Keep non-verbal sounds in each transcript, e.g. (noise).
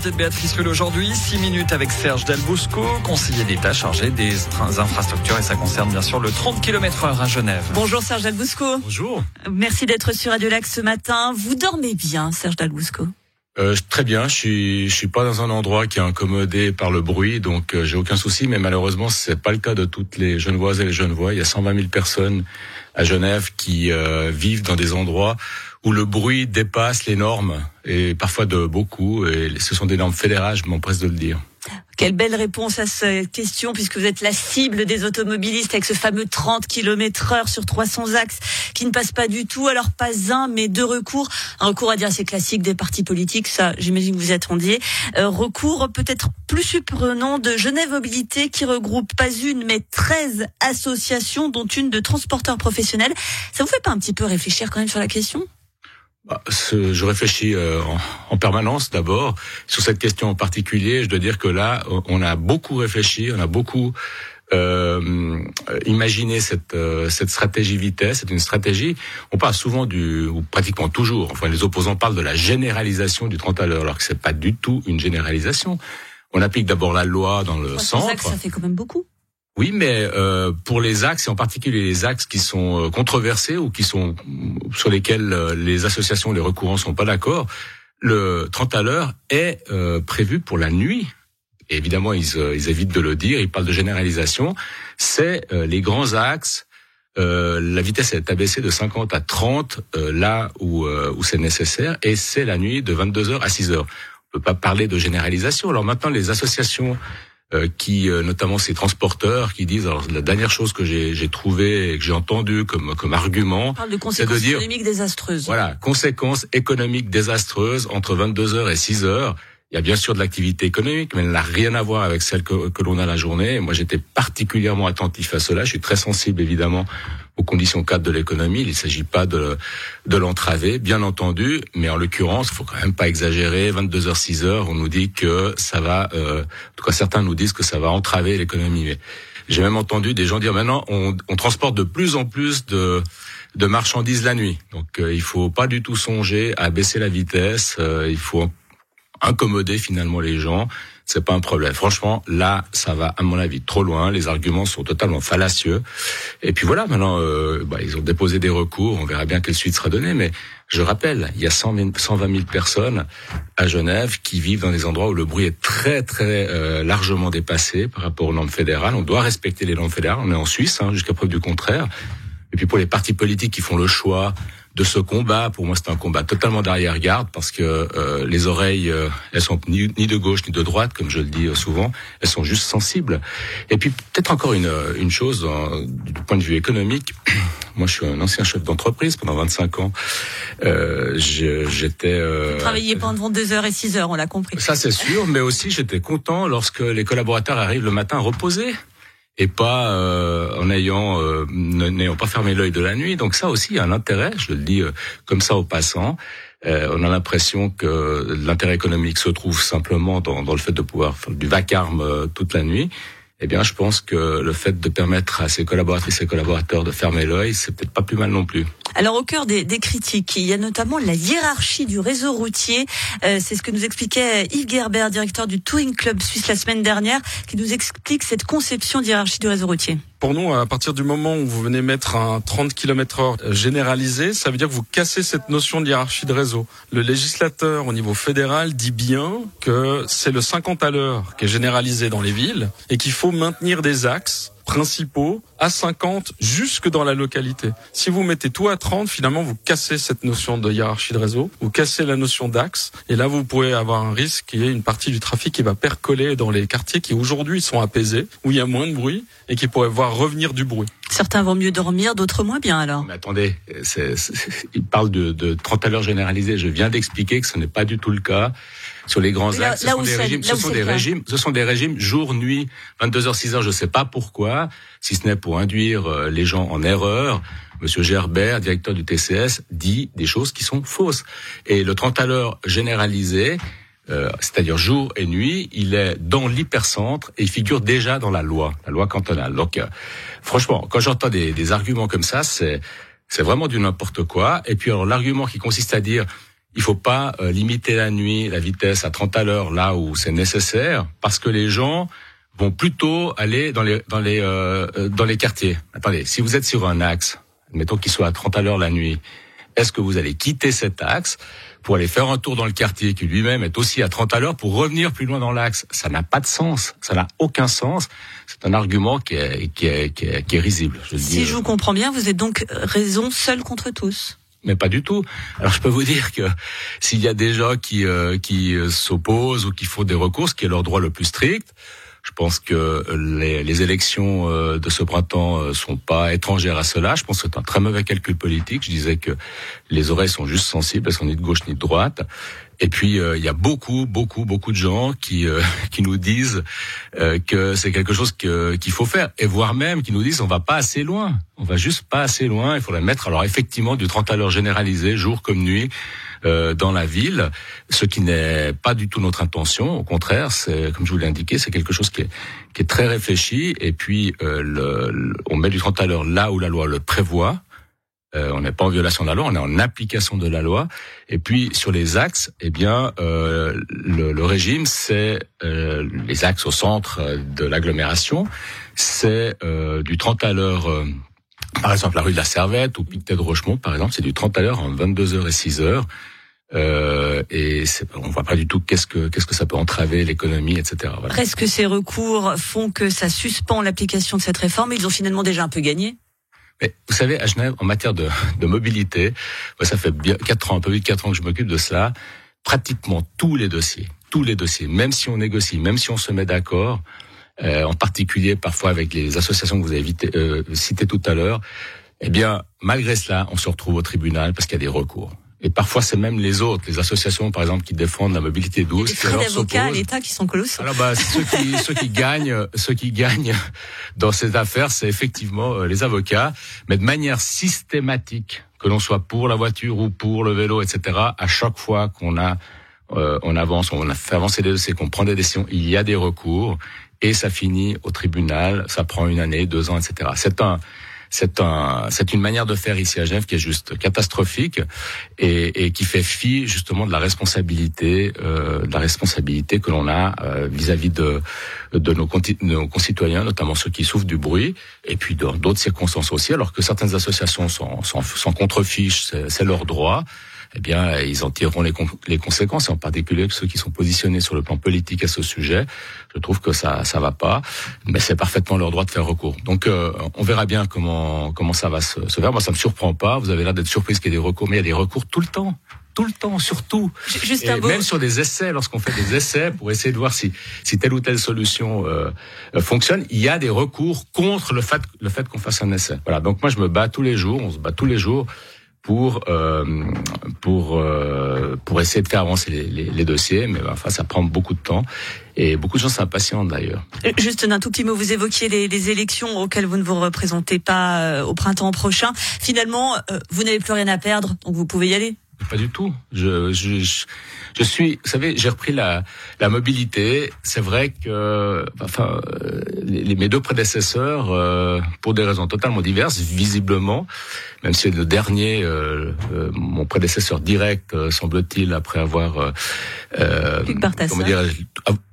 l'invité de Béatrice Rulle aujourd'hui. 6 minutes avec Serge Dalbousco, conseiller d'État chargé des infrastructures et ça concerne bien sûr le 30 km heure à Genève. Bonjour Serge Dalbousco. Bonjour. Merci d'être sur Radio Lac ce matin. Vous dormez bien, Serge Dalbousco euh, très bien, je suis je suis pas dans un endroit qui est incommodé par le bruit, donc euh, j'ai aucun souci. Mais malheureusement, c'est pas le cas de toutes les Genevoises et les Genevois. Il y a 120 000 personnes à Genève qui euh, vivent dans des endroits où le bruit dépasse les normes et parfois de beaucoup. Et ce sont des normes fédérales, je m'empresse de le dire. Quelle belle réponse à cette question, puisque vous êtes la cible des automobilistes avec ce fameux 30 km heure sur 300 axes qui ne passe pas du tout. Alors pas un, mais deux recours. Un recours à dire c'est classique des partis politiques, ça j'imagine que vous attendiez. Euh, recours peut-être plus surprenant de Genève Mobilité qui regroupe pas une mais 13 associations, dont une de transporteurs professionnels. Ça vous fait pas un petit peu réfléchir quand même sur la question? Bah, je réfléchis euh, en, permanence d'abord sur cette question en particulier. Je dois dire que là, on a beaucoup réfléchi, on a beaucoup euh, imaginé cette, euh, cette stratégie vitesse. C'est une stratégie. On parle souvent du, ou pratiquement toujours. Enfin, les opposants parlent de la généralisation du 30 à l'heure, alors que c'est pas du tout une généralisation. On applique d'abord la loi dans le centre. Ça fait quand même beaucoup. Oui, mais euh, pour les axes, et en particulier les axes qui sont euh, controversés ou qui sont sur lesquels euh, les associations, les recourants sont pas d'accord, le 30 à l'heure est prévu pour la nuit. Évidemment, ils, ils, évitent de le dire. Ils parlent de généralisation. C'est les grands axes. la vitesse est abaissée de 50 à 30 là où, où c'est nécessaire, et c'est la nuit de 22 heures à 6 heures. On peut pas parler de généralisation. Alors maintenant, les associations euh, qui, euh, notamment ces transporteurs, qui disent, alors la dernière chose que j'ai trouvé et que j'ai entendu comme, comme argument, c'est de dire, économiques désastreuses. Voilà, conséquences économiques désastreuses entre 22 heures et 6 heures. Il y a bien sûr de l'activité économique, mais elle n'a rien à voir avec celle que, que l'on a la journée. moi, j'étais particulièrement attentif à cela. Je suis très sensible, évidemment, aux conditions cadres de l'économie. Il ne s'agit pas de, de l'entraver, bien entendu, mais en l'occurrence, il faut quand même pas exagérer. 22 h 6 heures, on nous dit que ça va, euh, en tout cas certains nous disent que ça va entraver l'économie. Mais j'ai même entendu des gens dire maintenant, on, on, transporte de plus en plus de de marchandises la nuit. Donc euh, il faut pas du tout songer à baisser la vitesse. Euh, il faut incommoder finalement les gens c'est pas un problème. Franchement, là, ça va à mon avis trop loin. Les arguments sont totalement fallacieux. Et puis voilà, maintenant, euh, bah, ils ont déposé des recours. On verra bien quelle suite sera donnée. Mais je rappelle, il y a 120 000 personnes à Genève qui vivent dans des endroits où le bruit est très très euh, largement dépassé par rapport aux normes fédérales. On doit respecter les normes fédérales. On est en Suisse, hein, jusqu'à preuve du contraire. Et puis pour les partis politiques qui font le choix de ce combat. Pour moi, c'est un combat totalement d'arrière-garde parce que euh, les oreilles, euh, elles sont ni, de gauche ni de droite, comme je le dis euh, souvent. Elles sont juste sensibles. Et puis peut-être encore une, une chose du point de vue économique. (clears throat) Moi, je suis un ancien chef d'entreprise pendant 25 ans. Euh, j'étais. Euh, Vous travailliez pendant deux heures et 6 heures, on l'a compris. Ça, c'est sûr. Mais aussi, j'étais content lorsque les collaborateurs arrivent le matin reposés et pas euh, en ayant euh, n'ayant pas fermé l'œil de la nuit. Donc ça aussi a un intérêt, je le dis euh, comme ça aux passants. on a l'impression que l'intérêt économique se trouve simplement dans, dans, le fait de pouvoir faire du vacarme toute la nuit eh bien, je pense que le fait de permettre à ses collaboratrices et collaborateurs de fermer l'œil, c'est peut-être pas plus mal non plus. Alors, au cœur des, des, critiques, il y a notamment la hiérarchie du réseau routier. Euh, c'est ce que nous expliquait Yves Gerber, directeur du Touring Club Suisse la semaine dernière, qui nous explique cette conception d'hiérarchie du réseau routier. Pour nous, à partir du moment où vous venez mettre un 30 km heure généralisé, ça veut dire que vous cassez cette notion de hiérarchie de réseau. Le législateur au niveau fédéral dit bien que c'est le 50 à l'heure qui est généralisé dans les villes et qu'il faut maintenir des axes principaux à 50 jusque dans la localité. Si vous mettez tout à 30, finalement, vous cassez cette notion de hiérarchie de réseau, vous cassez la notion d'axe, et là, vous pouvez avoir un risque qu'il y ait une partie du trafic qui va percoler dans les quartiers qui aujourd'hui sont apaisés, où il y a moins de bruit, et qui pourraient voir revenir du bruit. Certains vont mieux dormir, d'autres moins bien alors. Mais attendez, il parle de, de 30 à l'heure généralisée. Je viens d'expliquer que ce n'est pas du tout le cas sur les grands axes. ce sont des régimes, ce sont des régimes, ce sont des régimes jour, nuit, 22h, 6h, je ne sais pas pourquoi, si ce n'est pour induire euh, les gens en erreur. Monsieur Gerbert, directeur du TCS, dit des choses qui sont fausses. Et le 30 à l'heure généralisé, euh, c'est-à-dire jour et nuit, il est dans l'hypercentre et il figure déjà dans la loi, la loi cantonale. Donc, euh, franchement, quand j'entends des, des arguments comme ça, c'est c'est vraiment du n'importe quoi. Et puis alors l'argument qui consiste à dire il faut pas euh, limiter la nuit la vitesse à 30 à l'heure là où c'est nécessaire, parce que les gens vont plutôt aller dans les dans les euh, euh, dans les quartiers. Attendez, si vous êtes sur un axe, mettons qu'il soit à 30 à l'heure la nuit, est-ce que vous allez quitter cet axe pour aller faire un tour dans le quartier qui lui-même est aussi à 30 à l'heure pour revenir plus loin dans l'axe? Ça n'a pas de sens, ça n'a aucun sens. C'est un argument qui est qui est qui est, qui est risible. Je si je vous comprends bien, vous êtes donc raison seule contre tous mais pas du tout. Alors je peux vous dire que s'il y a des gens qui euh, qui euh, s'opposent ou qui font des recours, ce qui est leur droit le plus strict, je pense que les, les élections euh, de ce printemps sont pas étrangères à cela. Je pense que c'est un très mauvais calcul politique. Je disais que les oreilles sont juste sensibles parce qu'on est de gauche ni de droite. Et puis il y a beaucoup, beaucoup, beaucoup de gens qui (laughs) qui nous disent que c'est quelque chose qu'il faut faire, et voire même qui nous disent on va pas assez loin on va juste pas assez loin. Il faudrait mettre alors effectivement du 30 à l'heure généralisé, jour comme nuit. Euh, dans la ville, ce qui n'est pas du tout notre intention. Au contraire, c'est comme je vous l'ai indiqué, c'est quelque chose qui est, qui est très réfléchi. Et puis, euh, le, on met du 30 à l'heure là où la loi le prévoit. Euh, on n'est pas en violation de la loi, on est en application de la loi. Et puis sur les axes, eh bien, euh, le, le, régime, c'est euh, les axes au centre de l'agglomération, c'est du 30 à l'heure par exemple, la rue de la Servette ou Pictet de Rochemont, par exemple, c'est du 30 à l'heure en 22h et 6h. Euh, et on voit pas du tout qu'est-ce que qu'est-ce que ça peut entraver l'économie, etc. Voilà. Est-ce que ces recours font que ça suspend l'application de cette réforme Ils ont finalement déjà un peu gagné. Mais vous savez, à Genève, en matière de, de mobilité, ça fait bien quatre ans, un peu plus de quatre ans que je m'occupe de cela. Pratiquement tous les dossiers, tous les dossiers, même si on négocie, même si on se met d'accord, euh, en particulier parfois avec les associations que vous avez euh, citées tout à l'heure, eh bien, malgré cela, on se retrouve au tribunal parce qu'il y a des recours. Et parfois, c'est même les autres, les associations, par exemple, qui défendent la mobilité douce. A des d'avocats à l'État qui sont colossaux. Alors, bah, ceux qui, (laughs) ceux qui gagnent, ceux qui gagnent dans cette affaire, c'est effectivement euh, les avocats, mais de manière systématique, que l'on soit pour la voiture ou pour le vélo, etc. À chaque fois qu'on a, euh, on avance, on a fait avancer des dossiers, qu'on prend des décisions, il y a des recours et ça finit au tribunal, ça prend une année, deux ans, etc. C'est un, c'est un, c'est une manière de faire ici à Genève qui est juste catastrophique et, et qui fait fi justement de la responsabilité, euh, de la responsabilité que l'on a euh, vis-à-vis de, de nos, nos, concitoyens, notamment ceux qui souffrent du bruit, et puis dans d'autres circonstances aussi, alors que certaines associations sont contre-fiches, c'est leur droit eh bien, ils en tireront les, les, conséquences, et en particulier ceux qui sont positionnés sur le plan politique à ce sujet. Je trouve que ça, ça va pas, mais c'est parfaitement leur droit de faire recours. Donc, euh, on verra bien comment comment ça va se, se faire. Moi, ça me surprend pas. Vous avez l'air d'être surprise qu'il y ait des recours, mais il y a des recours tout le temps tout le temps, surtout. Juste et même sur des essais, lorsqu'on fait des essais pour essayer de voir si, si telle ou telle solution euh, euh, fonctionne, il y a des recours contre le fait, le fait qu'on fasse un essai. Voilà. Donc moi, je me bats tous les jours. On se bat tous les jours pour euh, pour euh, pour essayer de faire avancer les, les, les, dossiers, mais enfin ça prend beaucoup de temps et beaucoup de gens s'impatientent d'ailleurs. Euh, juste un tout petit mot, vous évoquiez les, les élections auxquelles vous ne vous représentez pas euh, au printemps prochain. Finalement, vous n'avez plus rien à perdre, donc vous pouvez y aller. Pas du tout. Je, je, je suis, vous savez, j'ai repris la, la mobilité. C'est vrai que, enfin, les, mes deux prédécesseurs, euh, pour des raisons totalement diverses, visiblement, même si le dernier, euh, euh, mon prédécesseur direct, semble-t-il, après avoir, comment dire,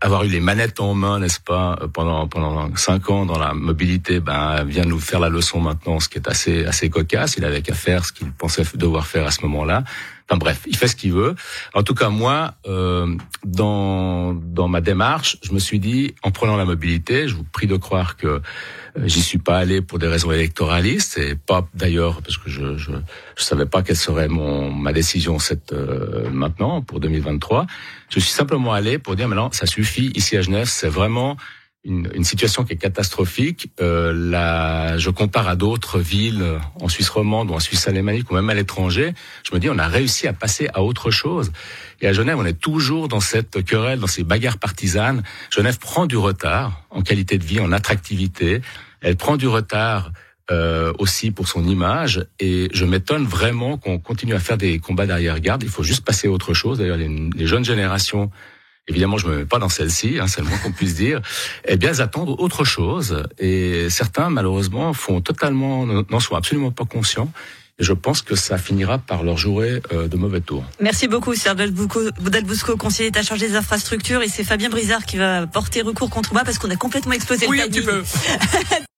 avoir eu les manettes en main, n'est-ce pas, pendant pendant cinq ans dans la mobilité, ben vient nous faire la leçon maintenant, ce qui est assez assez cocasse. Il avait qu'à faire ce qu'il pensait devoir faire à ce moment-là. Enfin bref, il fait ce qu'il veut. En tout cas, moi, euh, dans dans ma démarche, je me suis dit, en prenant la mobilité, je vous prie de croire que euh, j'y suis pas allé pour des raisons électoralistes et pas d'ailleurs parce que je, je je savais pas quelle serait mon ma décision cette euh, maintenant pour 2023. Je suis simplement allé pour dire maintenant ça suffit ici à Genève, c'est vraiment une, une, situation qui est catastrophique. Euh, là, je compare à d'autres villes en Suisse romande ou en Suisse alémanique ou même à l'étranger. Je me dis, on a réussi à passer à autre chose. Et à Genève, on est toujours dans cette querelle, dans ces bagarres partisanes. Genève prend du retard en qualité de vie, en attractivité. Elle prend du retard euh, aussi pour son image. Et je m'étonne vraiment qu'on continue à faire des combats d'arrière-garde. Il faut juste passer à autre chose. D'ailleurs, les, les jeunes générations évidemment je me mets pas dans celle-ci, hein, c'est le moins qu'on puisse dire, eh bien elles attendent autre chose. Et certains, malheureusement, font totalement, n'en sont absolument pas conscients. Et je pense que ça finira par leur jouer euh, de mauvais tours. Merci beaucoup, Serge Dalbousco, conseiller d'état chargé des infrastructures. Et c'est Fabien Brizard qui va porter recours contre moi parce qu'on a complètement explosé oui, le un petit peu. (laughs)